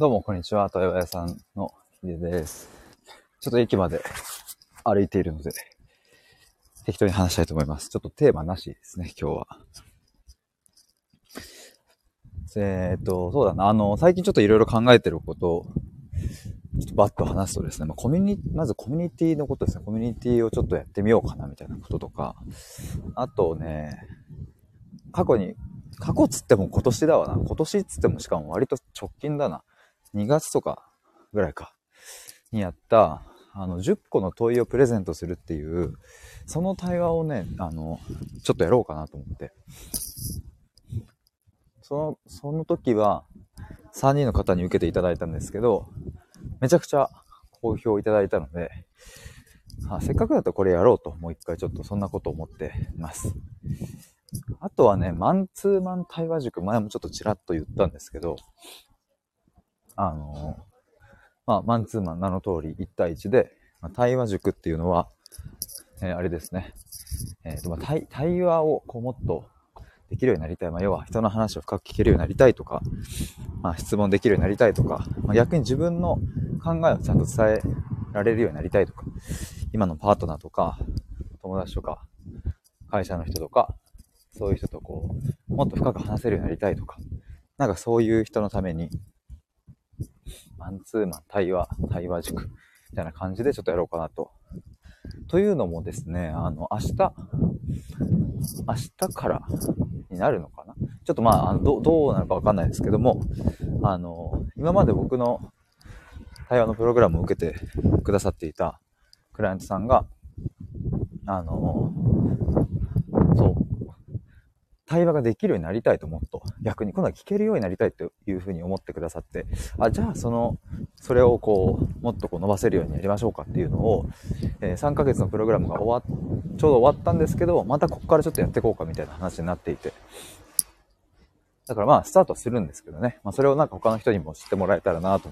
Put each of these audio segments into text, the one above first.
どうも、こんにちは。豊屋さんのヒデです。ちょっと駅まで歩いているので、適当に話したいと思います。ちょっとテーマなしですね、今日は。えーっと、そうだな。あの、最近ちょっといろいろ考えてることを、ちょっとバッと話すとですね、まあ、コミュニ、まずコミュニティのことですね。コミュニティをちょっとやってみようかな、みたいなこととか。あとね、過去に、過去っつっても今年だわな。今年っつってもしかも割と直近だな。2月とかぐらいか。にやった、あの、10個の問いをプレゼントするっていう、その対話をね、あの、ちょっとやろうかなと思って。その、その時は、3人の方に受けていただいたんですけど、めちゃくちゃ好評いただいたので、あせっかくだとこれやろうと、もう一回ちょっとそんなこと思ってます。あとはね、マンツーマン対話塾、前もちょっとちらっと言ったんですけど、あの、まあ、マンツーマン名の通り1対1で、まあ、対話塾っていうのは、えーあれですね、えーとまあ、対対話をこうもっとできるようになりたい。まあ、要は人の話を深く聞けるようになりたいとか、まあ、質問できるようになりたいとか、まあ、逆に自分の考えをちゃんと伝えられるようになりたいとか、今のパートナーとか、友達とか、会社の人とか、そういう人とこう、もっと深く話せるようになりたいとか、なんかそういう人のために、マンツーマン対話、対話塾、みたいな感じでちょっとやろうかなと。というのもですね、あの、明日、明日からになるのかな？ちょっとまあ、あのどどうなるかわかんないですけども、あの、今まで僕の対話のプログラムを受けてくださっていたクライアントさんが、あの、そう、対話ができるようになりたいともっと逆に今度は聞けるようになりたいというふうに思ってくださってあじゃあそのそれをこうもっとこう伸ばせるようにやりましょうかっていうのを、えー3ヶ月のプログラムが終わっちょうど終わったんですけどまたここからちょっとやっていこうかみたいな話になっていて。だからまあスタートするんですけどね、まあ、それをなんか他の人にも知ってもらえたらなと。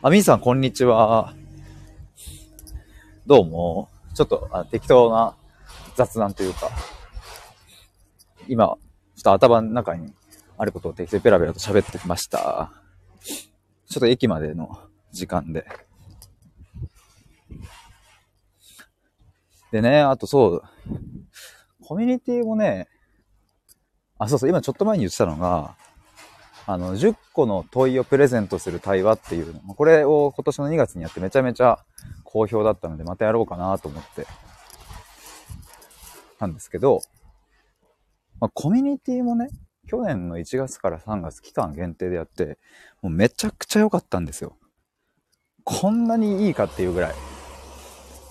あみーさんこんにちは。どうも。ちょっとあ適当な雑談というか今、ちょっと頭の中にあることを適当にペラペラと喋ってきました。ちょっと駅までの時間で。でね、あとそう、コミュニティもね、あ、そうそう、今ちょっと前に言ってたのが、あの、10個の問いをプレゼントする対話っていうの。これを今年の2月にやってめちゃめちゃ好評だったので、またやろうかなと思って、なんですけど、まあ、コミュニティもね、去年の1月から3月期間限定でやって、もうめちゃくちゃ良かったんですよ。こんなにいいかっていうぐらい。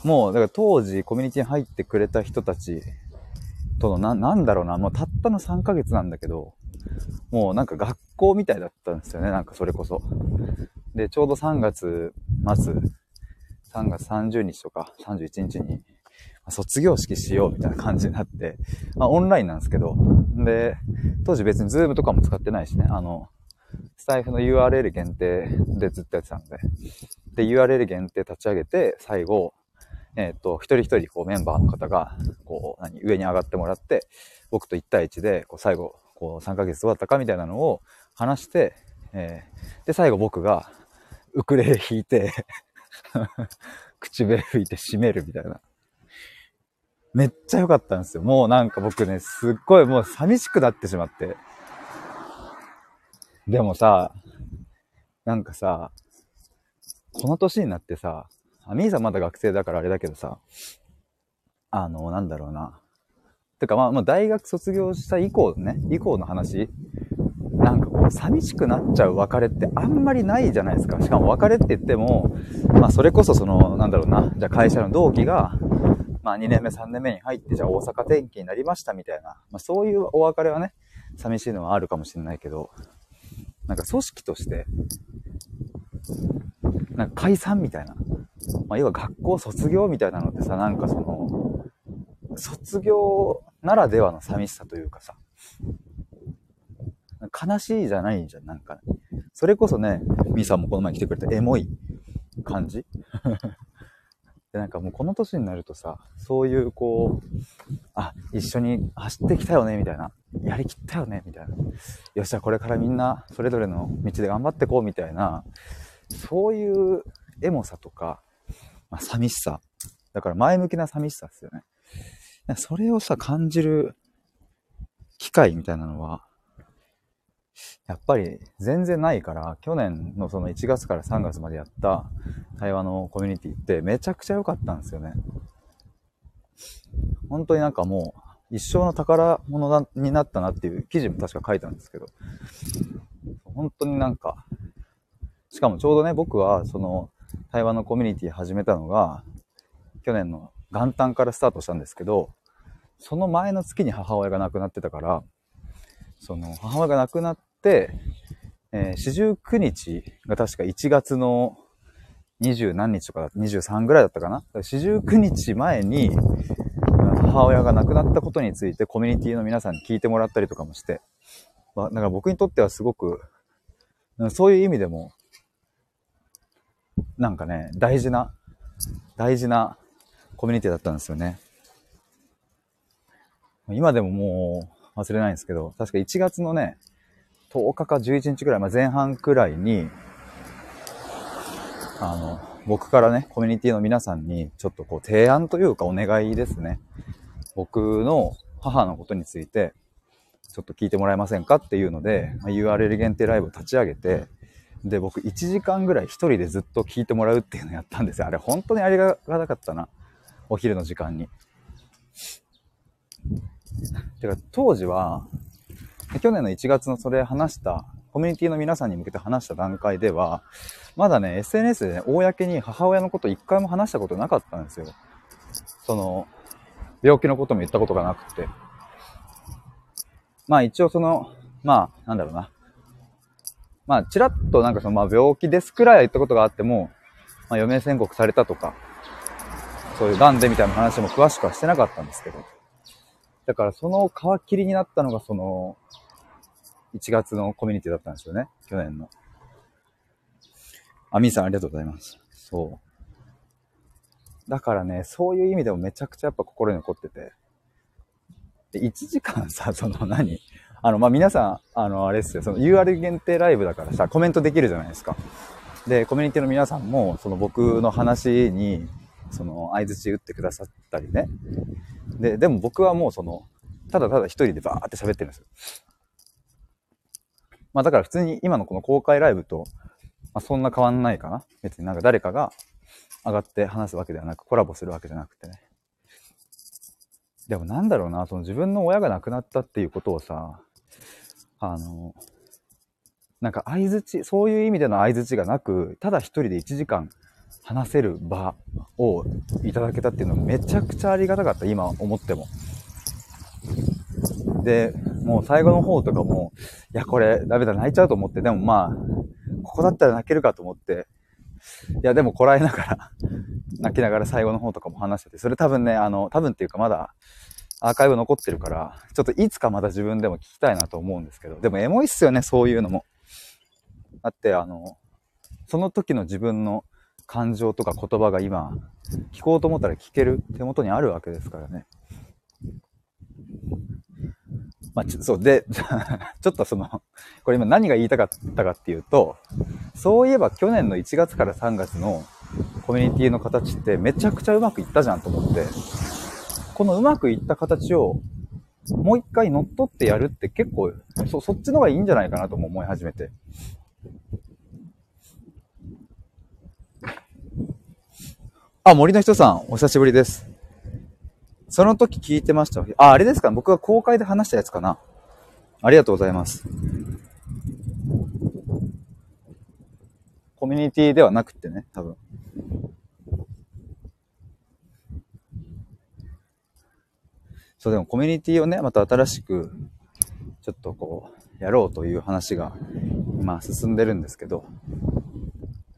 もう、だから当時コミュニティに入ってくれた人たちとの、な、なんだろうな、もうたったの3ヶ月なんだけど、もうなんか学校みたいだったんですよね、なんかそれこそ。で、ちょうど3月末、3月30日とか31日に、卒業式しようみたいな感じになって、まあ、オンラインなんですけど、で、当時別にズームとかも使ってないしね、あの、スタイフの URL 限定でずっとやってたので、で、URL 限定立ち上げて、最後、えっ、と、一人一人こうメンバーの方が、こう、何、上に上がってもらって、僕と1対1で、こう、最後、こう、3ヶ月どうだったかみたいなのを話して、えーで、最後僕が、ウクレレ弾いて、口笛吹いて締めるみたいな。めっちゃ良かったんですよ。もうなんか僕ね、すっごいもう寂しくなってしまって。でもさ、なんかさ、この年になってさ、あみーさんまだ学生だからあれだけどさ、あの、なんだろうな。てかまあ、まあ大学卒業した以降ね、以降の話、なんかこう、寂しくなっちゃう別れってあんまりないじゃないですか。しかも別れって言っても、まあそれこそその、なんだろうな、じゃあ会社の同期が、まあ2年目、3年目に入って、じゃあ大阪転勤になりましたみたいな、まあそういうお別れはね、寂しいのはあるかもしれないけど、なんか組織として、なんか解散みたいな、まあ要は学校卒業みたいなのってさ、なんかその、卒業ならではの寂しさというかさ、悲しいじゃないんじゃん、なんか、ね。それこそね、みーさんもこの前来てくれたエモい感じ。で、なんかもうこの年になるとさ、そういうこう、あ、一緒に走ってきたよね、みたいな。やりきったよね、みたいな。よっしゃ、これからみんなそれぞれの道で頑張ってこう、みたいな、そういうエモさとか、まあ、寂しさ。だから前向きな寂しさですよね。それをさ、感じる機会みたいなのは、やっぱり全然ないから、去年のその1月から3月までやった対話のコミュニティってめちゃくちゃ良かったんですよね。本当になんかもう一生の宝物になったなっていう記事も確か書いたんですけど、本当になんか、しかもちょうどね、僕はその対話のコミュニティ始めたのが、去年の元旦からスタートしたんですけど、その前の月に母親が亡くなってたから、その母親が亡くなって、えー、四十九日が確か1月の二十何日とか、23ぐらいだったかな？四十九日前に、母親が亡くなったことについてコミュニティの皆さんに聞いてもらったりとかもして、まあ、だから僕にとってはすごく、そういう意味でも、なんかね、大事な、大事なコミュニティだったんですよね。今でももう忘れないんですけど、確か1月のね、10日か11日くらい、まあ、前半くらいに、あの、僕からね、コミュニティの皆さんに、ちょっとこう、提案というかお願いですね。僕の母のことについて、ちょっと聞いてもらえませんかっていうので、ま URL 限定ライブを立ち上げて、で、僕1時間ぐらい一人でずっと聞いてもらうっていうのをやったんですよ。あれ本当にありがたかったな。お昼の時間に。てか、当時は、去年の1月のそれ話した、コミュニティの皆さんに向けて話した段階では、まだね、SNS でね、公に母親のこと一回も話したことなかったんですよ。その、病気のことも言ったことがなくて。まあ一応その、まあ、なんだろうな。まあ、ちらっとなんかその、まあ病気ですくらいは言ったことがあっても、まあ余命宣告されたとか、そういう癌でみたいな話も詳しくはしてなかったんですけど。だからその皮切りになったのがその、1月のコミュニティだったんですよね。去年の。あ、みーさんありがとうございます。そう。だからね、そういう意味でもめちゃくちゃやっぱ心に残ってて。で、1時間さ、その何？あの、まあ、皆さん、あの、あれですよ、その UR 限定ライブだからさ、コメントできるじゃないですか。で、コミュニティの皆さんも、その僕の話に、その、相槌打ってくださったりね。で、でも僕はもうその、ただただ一人でバーって喋ってるんですよ。まあだから普通に今のこの公開ライブと、まあそんな変わんないかな。別になんか誰かが上がって話すわけではなく、コラボするわけじゃなくてね。でもなんだろうな、その自分の親が亡くなったっていうことをさ、あの、なんか相づち、そういう意味での相づちがなく、ただ一人で1時間話せる場をいただけたっていうのはめちゃくちゃありがたかった、今思っても。で、もう最後の方とかも、いや、これダメだ、泣いちゃうと思って、でもまあ、ここだったら泣けるかと思って、いや、でもこらえながら 泣きながら最後の方とかも話してて、それ多分ね、あの、多分っていうかまだ、アーカイブ残ってるから、ちょっといつかまた自分でも聞きたいなと思うんですけど、でもエモいっすよね、そういうのも。だって、あの、その時の自分の感情とか言葉が今、聞こうと思ったら聞ける手元にあるわけですからね。まあ、ちそう、で、ちょっとその、これ今何が言いたかったかっていうと、そういえば去年の1月から3月のコミュニティの形ってめちゃくちゃうまくいったじゃんと思って、このうまくいった形をもう一回乗っ取ってやるって結構、そ、そっちの方がいいんじゃないかなとも思い始めて。あ、森の人さん、お久しぶりです。その時聞いてました。あ、あれですか？僕が公開で話したやつかなありがとうございます。コミュニティではなくてね、多分。そう、でもコミュニティをね、また新しく、ちょっとこう、やろうという話が、今進んでるんですけど、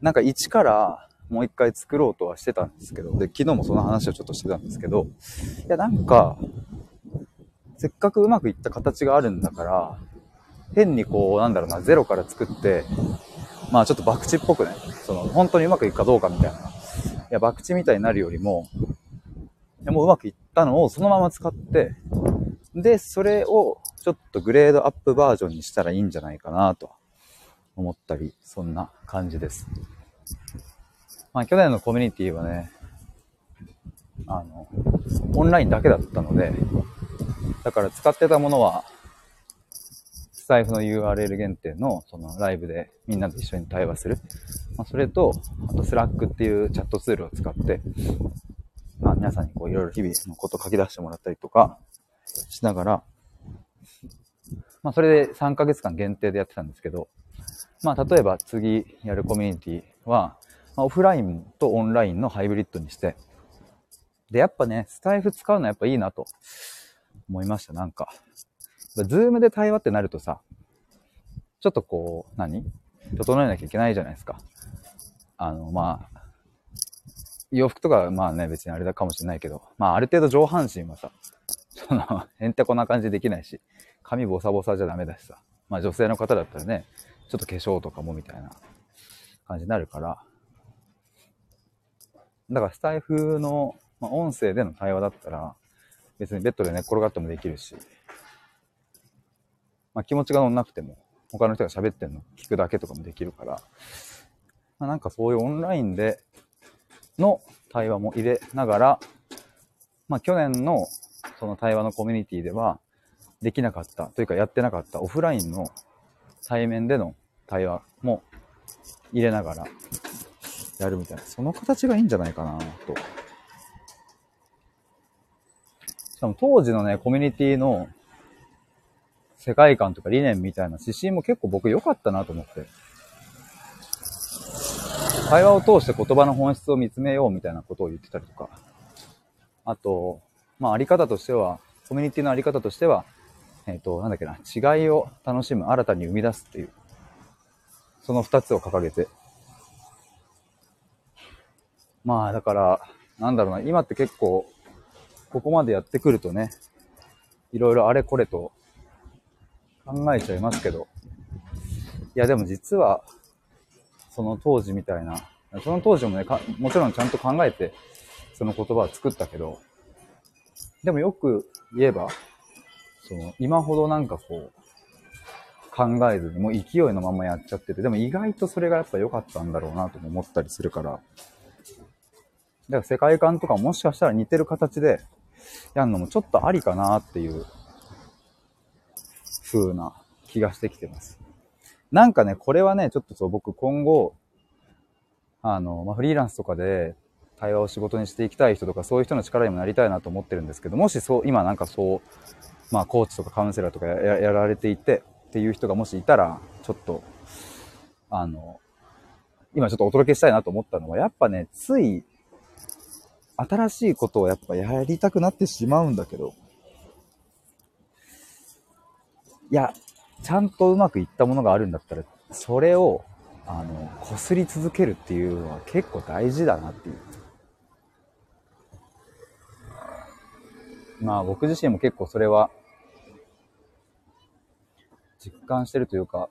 なんか一からもう一回作ろうとはしてたんですけど、で、昨日もその話をちょっとしてたんですけど、いや、なんか、せっかくうまくいった形があるんだから、変にこう、なんだろうな、ゼロから作って、まあちょっと博打っぽくね、その、本当にうまくいくかどうかみたいな。いや、博打みたいになるよりも、もううまくいったのをそのまま使って、で、それをちょっとグレードアップバージョンにしたらいいんじゃないかなと思ったり、そんな感じです。まあ去年のコミュニティはね、あの、オンラインだけだったので、だから使ってたものは、スタエフの URL 限定のそのライブでみんなと一緒に対話する。まあ、それと、あと Slackっていうチャットツールを使って、まあ皆さんにこういろいろ日々のこと書き出してもらったりとかしながら、まあそれで3ヶ月間限定でやってたんですけど、まあ例えば次やるコミュニティは、まあ、オフラインとオンラインのハイブリッドにして、で、やっぱね、スタイフ使うのはやっぱいいなと思いました、なんか。ズームで対話ってなるとさ、ちょっとこう、何？整えなきゃいけないじゃないですか。あの、まあ、洋服とかまあね、別にあれだかもしれないけど、まあある程度上半身はさ、その、へんてこな感じできないし、髪ボサボサじゃダメだしさ、まあ女性の方だったらね、ちょっと化粧とかもみたいな感じになるから、だからスタイフの、まあ、音声での対話だったら、別にベッドで寝っ転がってもできるし、まあ、気持ちが乗んなくても、他の人が喋ってんの聞くだけとかもできるから、まあ、なんかそういうオンラインでの対話も入れながら、まあ去年のその対話のコミュニティではできなかったというかやってなかったオフラインの対面での対話も入れながらやるみたいな、その形がいいんじゃないかなと。しかも当時のね、コミュニティの世界観とか理念みたいな指針も結構僕良かったなと思って。会話を通して言葉の本質を見つめようみたいなことを言ってたりとか。あと、まあ、あり方としては、コミュニティのあり方としては、えっ、ー、と、なんだっけな、違いを楽しむ、新たに生み出すっていう、その二つを掲げて。まあ、だから、なんだろうな、今って結構、ここまでやってくるとね、いろいろあれこれと考えちゃいますけど、いやでも実は、その当時みたいな、その当時もね、もちろんちゃんと考えて、その言葉を作ったけど、でもよく言えば、その、今ほどなんかこう、考えずに、もう勢いのままやっちゃってて、でも意外とそれがやっぱ良かったんだろうなとも思ったりするから、だから世界観とかもしかしたら似てる形でやるのもちょっとありかなっていう風な気がしてきてます。なんかね、これはね、ちょっとそう、僕今後、あの、まあ、フリーランスとかで対話を仕事にしていきたい人とか、そういう人の力にもなりたいなと思ってるんですけど、もしそう、今なんかそう、まあ、コーチとかカウンセラーとかややられていて、っていう人がもしいたら、ちょっと、あの、今ちょっとお届けしたいなと思ったのは、やっぱね、つい、新しいことをやっぱやりたくなってしまうんだけど、いや、ちゃんとうまくいったものがあるんだったら、それを、あの、擦り続けるっていうのは結構大事だなっていう。まあ僕自身も結構それは実感してるというか、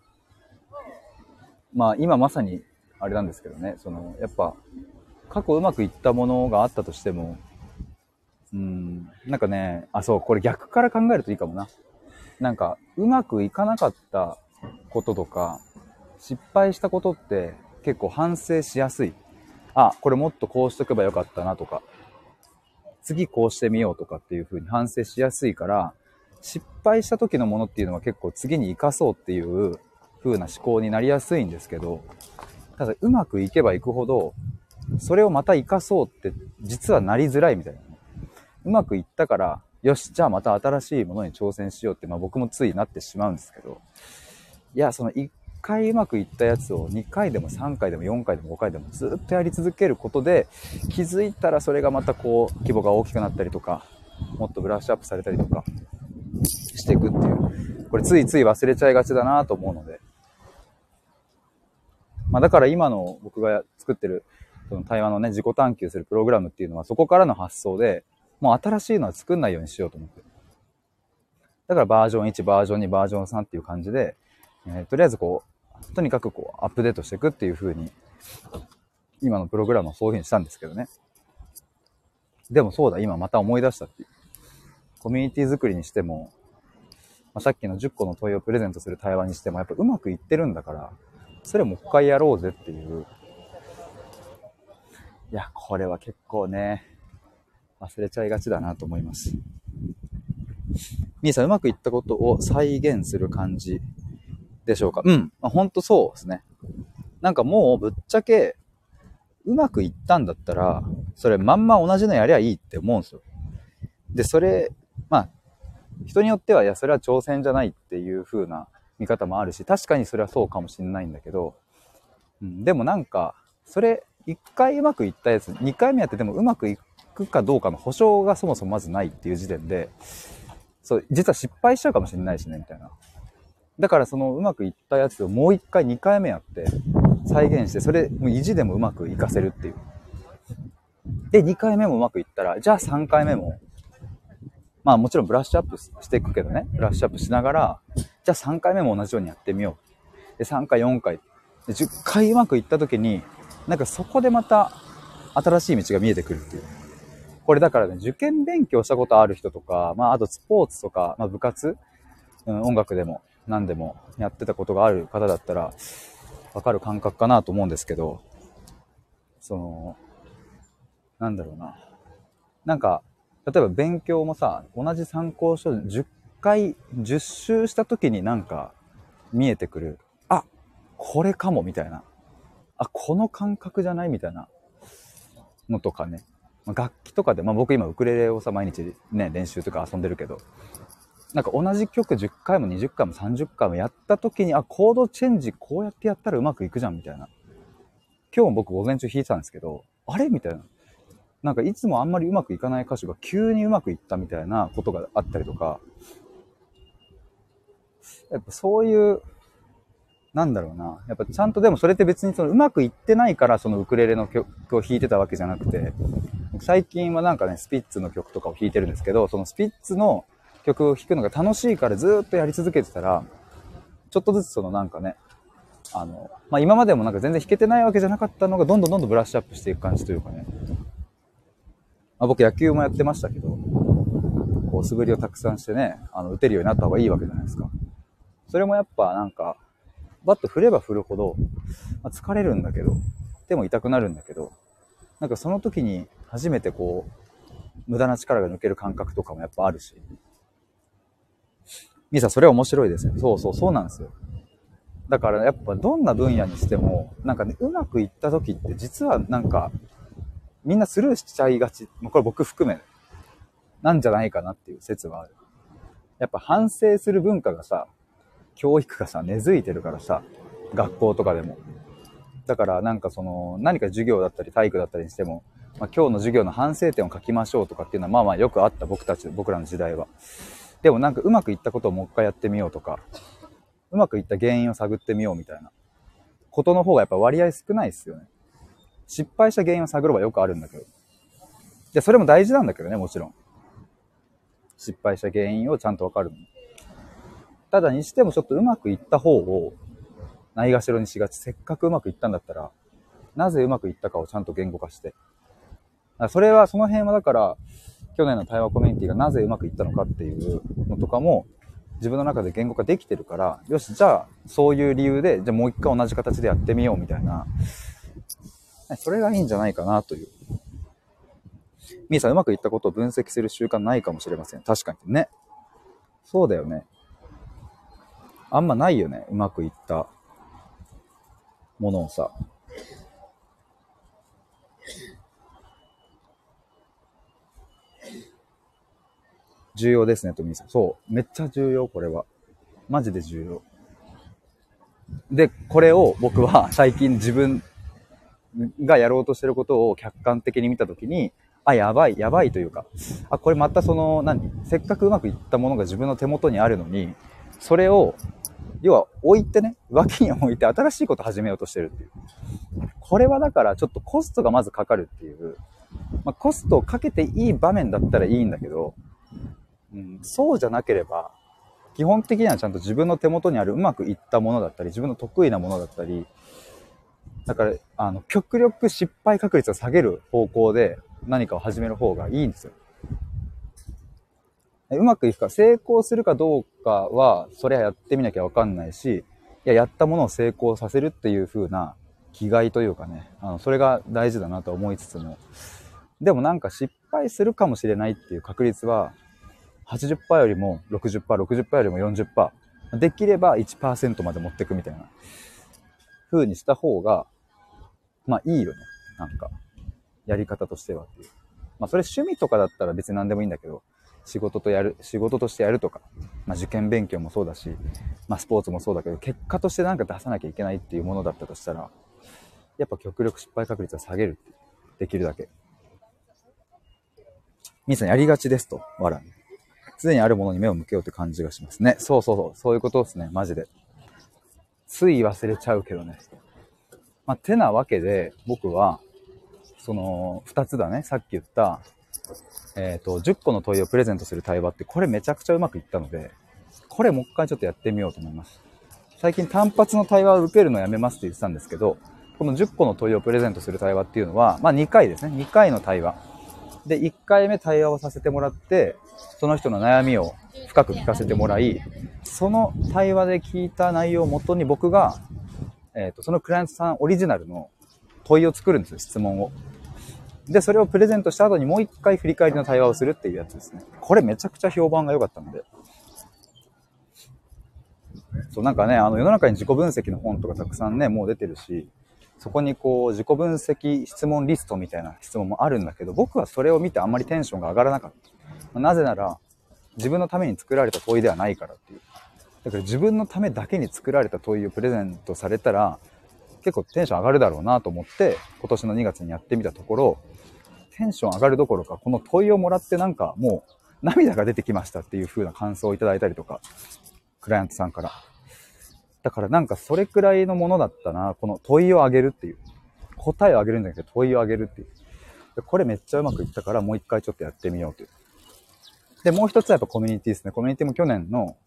まあ今まさにあれなんですけどね、そのやっぱ過去うまくいったものがあったとしても、うん、なんかね、あ、そう、これ逆から考えるといいかもな。なんか、うまくいかなかったこととか、失敗したことって結構反省しやすい。あ、これもっとこうしとけばよかったなとか、次こうしてみようとかっていう風に反省しやすいから、失敗した時のものっていうのは結構次に生かそうっていう風な思考になりやすいんですけど、ただうまくいけばいくほど、それをまた生かそうって実はなりづらいみたいな。うまくいったから、よし、じゃあまた新しいものに挑戦しようって、まあ僕もついなってしまうんですけど、いや、その1回うまくいったやつを2回でも3回でも4回でも5回でもずっとやり続けることで、気づいたらそれがまたこう、規模が大きくなったりとか、もっとブラッシュアップされたりとか、していくっていう。これついつい忘れちゃいがちだなと思うので。まあだから今の僕が作ってる、その対話のね、自己探求するプログラムっていうのはそこからの発想で、もう新しいのは作んないようにしようと思って。だからバージョン1、バージョン2、バージョン3っていう感じで、えー、とりあえずこう、とにかくこう、アップデートしていくっていう風に、今のプログラムはそういう風にしたんですけどね。でもそうだ、今また思い出したっていう。コミュニティ作りにしても、あ、さっきの10個の問いをプレゼントする対話にしても、やっぱうまくいってるんだから、それもう一回やろうぜっていう。いや、これは結構ね、忘れちゃいがちだなと思います。みーさん、うまくいったことを再現する感じでしょうか？うん。まあ、ほんとそうですね。なんかもうぶっちゃけ、うまくいったんだったら、それまんま同じのやりゃいいって思うんですよ。で、それ、まあ、人によっては、いや、それは挑戦じゃないっていう風な見方もあるし、確かにそれはそうかもしんないんだけど、うん、でもなんか、それ、1回うまくいったやつ、2回目やっててもうまくいくかどうかの保証がそもそもまずないっていう時点で、そう、実は失敗しちゃうかもしれないしね、みたいな。だからそのうまくいったやつをもう1回2回目やって、再現して、それ、もう意地でもうまくいかせるっていう。で、2回目もうまくいったら、じゃあ3回目も、まあもちろんブラッシュアップしていくけどね、ブラッシュアップしながら、じゃあ3回目も同じようにやってみよう。で、3回、4回、で10回うまくいった時に、なんかそこでまた新しい道が見えてくるっていう。これだからね、受験勉強したことある人とか、まああとスポーツとか、まあ部活、うん、音楽でも何でもやってたことがある方だったら、わかる感覚かなと思うんですけど、その、なんだろうな。なんか、例えば勉強もさ、同じ参考書10回、10周した時になんか見えてくる。あ、これかもみたいな。あ、この感覚じゃないみたいなのとかね。ま楽器とかで、まあ僕今ウクレレをさ、毎日ね、練習とか遊んでるけど、なんか同じ曲10回も20回も30回もやった時に、あ、コードチェンジこうやってやったらうまくいくじゃんみたいな。今日も僕午前中弾いてたんですけど、あれみたいな。なんかいつもあんまりうまくいかない歌手が急にうまくいったみたいなことがあったりとか、やっぱそういう、なんだろうな。やっぱちゃんとでもそれって別にそのうまくいってないからそのウクレレの曲を弾いてたわけじゃなくて、最近はなんかね、スピッツの曲とかを弾いてるんですけど、そのスピッツの曲を弾くのが楽しいからずっとやり続けてたら、ちょっとずつそのなんかね、あの、まあ、今までもなんか全然弾けてないわけじゃなかったのがどんどんどんどんブラッシュアップしていく感じというかね。まあ、僕野球もやってましたけど、こう素振りをたくさんしてね、あの、打てるようになった方がいいわけじゃないですか。それもやっぱなんか、バット振れば振るほど、まあ、疲れるんだけど、手も痛くなるんだけど、なんかその時に初めてこう、無駄な力が抜ける感覚とかもやっぱあるし、ミサ、それは面白いですね。そうそう、そうなんですよ。だからやっぱどんな分野にしても、なんかね、うまくいった時って実はなんか、みんなスルーしちゃいがち。これ僕含め、なんじゃないかなっていう説はある。やっぱ反省する文化がさ、教育がさ、根付いてるからさ、学校とかでも。だからなんかその、何か授業だったり体育だったりにしても、まあ、今日の授業の反省点を書きましょうとかっていうのはまあまあよくあった僕たち、僕らの時代は。でもなんかうまくいったことをもう一回やってみようとか、うまくいった原因を探ってみようみたいなことの方がやっぱ割合少ないですよね。失敗した原因を探るはよくあるんだけど。で、それも大事なんだけどね、もちろん。失敗した原因をちゃんとわかるの。ただにしてもちょっとうまくいった方をないがしろにしがち。せっかくうまくいったんだったら、なぜうまくいったかをちゃんと言語化して。それは、その辺はだから、去年の対話コミュニティがなぜうまくいったのかっていうのとかも、自分の中で言語化できてるから、よし、じゃあ、そういう理由で、じゃあもう一回同じ形でやってみようみたいな、それがいいんじゃないかなという。みーさん、うまくいったことを分析する習慣ないかもしれません。確かにね。そうだよね。あんまないよね。うまくいったものをさ。重要ですね、とみさん。そう。めっちゃ重要、これは。マジで重要。で、これを僕は最近自分がやろうとしてることを客観的に見たときに、あ、やばい、やばいというか、あ、これまたその、何？せっかくうまくいったものが自分の手元にあるのに、それを、要は置いてね、脇に置いて新しいこと始めようとしてるっていう。これはだからちょっとコストがまずかかるっていう、まあ、コストをかけていい場面だったらいいんだけど、うん、そうじゃなければ、基本的にはちゃんと自分の手元にあるうまくいったものだったり、自分の得意なものだったり、だから、あの、極力失敗確率を下げる方向で何かを始める方がいいんですよ。うまくいくか、成功するかどうかは、そりゃやってみなきゃわかんないし、いや、やったものを成功させるっていう風な気概というかね、あの、それが大事だなと思いつつも、でもなんか失敗するかもしれないっていう確率は、80%よりも60%、60%よりも40%、できれば1%まで持ってくみたいな風にした方が、まあいいよね。なんか、やり方としてはっていう。まあそれ趣味とかだったら別に何でもいいんだけど、仕事とやる、仕事としてやるとか、まあ受験勉強もそうだし、まあスポーツもそうだけど、結果としてなんか出さなきゃいけないっていうものだったとしたら、やっぱ極力失敗確率は下げるってできるだけ。みーさんやりがちですと、わら。常にあるものに目を向けようって感じがしますね。そうそうそう、そういうことですね、マジで。つい忘れちゃうけどね。まあ、てなわけで、僕は、その、二つだね、さっき言った、えっ、ー、と、10個の問いをプレゼントする対話って、これめちゃくちゃうまくいったので、これもう一回ちょっとやってみようと思います。最近単発の対話を受けるのやめますって言ってたんですけど、この10個の問いをプレゼントする対話っていうのは、まあ2回ですね。2回の対話。で、1回目対話をさせてもらって、その人の悩みを深く聞かせてもらい、その対話で聞いた内容をもとに僕が、えっ、ー、と、そのクライアントさんオリジナルの問いを作るんですよ、質問を。で、それをプレゼントした後にもう一回振り返りの対話をするっていうやつですね。これめちゃくちゃ評判が良かったので。そう、なんかね、あの世の中に自己分析の本とかたくさんね、もう出てるし、そこにこう自己分析質問リストみたいな質問もあるんだけど、僕はそれを見てあんまりテンションが上がらなかった。なぜなら、自分のために作られた問いではないからっていう。だから自分のためだけに作られた問いをプレゼントされたら、結構テンション上がるだろうなと思って、今年の2月にやってみたところ、テンション上がるどころか、この問いをもらってなんかもう涙が出てきましたっていう風な感想をいただいたりとか、クライアントさんから。だからなんかそれくらいのものだったな、この問いをあげるっていう。答えをあげるんじゃなくて問いをあげるっていう。これめっちゃうまくいったからもう一回ちょっとやってみようという。で、もう一つはやっぱコミュニティですね。コミュニティも去年の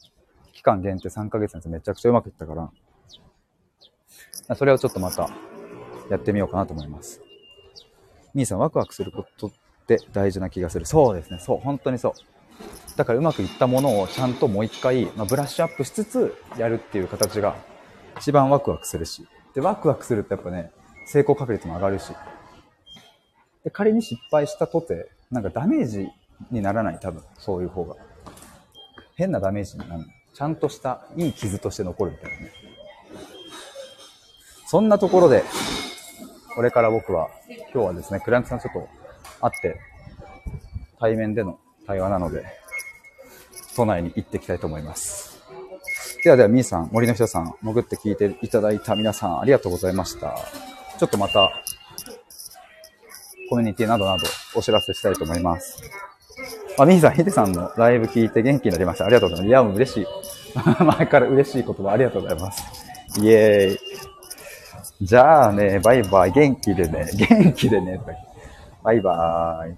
期間限定3ヶ月のやつめちゃくちゃうまくいったから、それをちょっとまたやってみようかなと思います。みーさん、ワクワクすることって大事な気がする。そうですね。そう、本当にそう。だからうまくいったものをちゃんともう一回、まあ、ブラッシュアップしつつやるっていう形が一番ワクワクするし。で、ワクワクするとやっぱね、成功確率も上がるし。で、仮に失敗したとて、なんかダメージにならない、多分。そういう方が。変なダメージになる。ちゃんとしたいい傷として残るみたいなね。そんなところで、これから僕は、今日はですね、クライアントさんちょっと会って、対面での対話なので、都内に行ってきたいと思います。ではでは、みーさん、森の人さん、潜って聞いていただいた皆さん、ありがとうございました。ちょっとまた、コミュニティなどなどお知らせしたいと思います。あ、みーさん、ヒデさんのライブ聞いて元気になりました。ありがとうございます。いや、もう嬉しい。前から嬉しい言葉ありがとうございます。イエーイ。じゃあね、バイバイ。元気でね。元気でね。バイバーイ。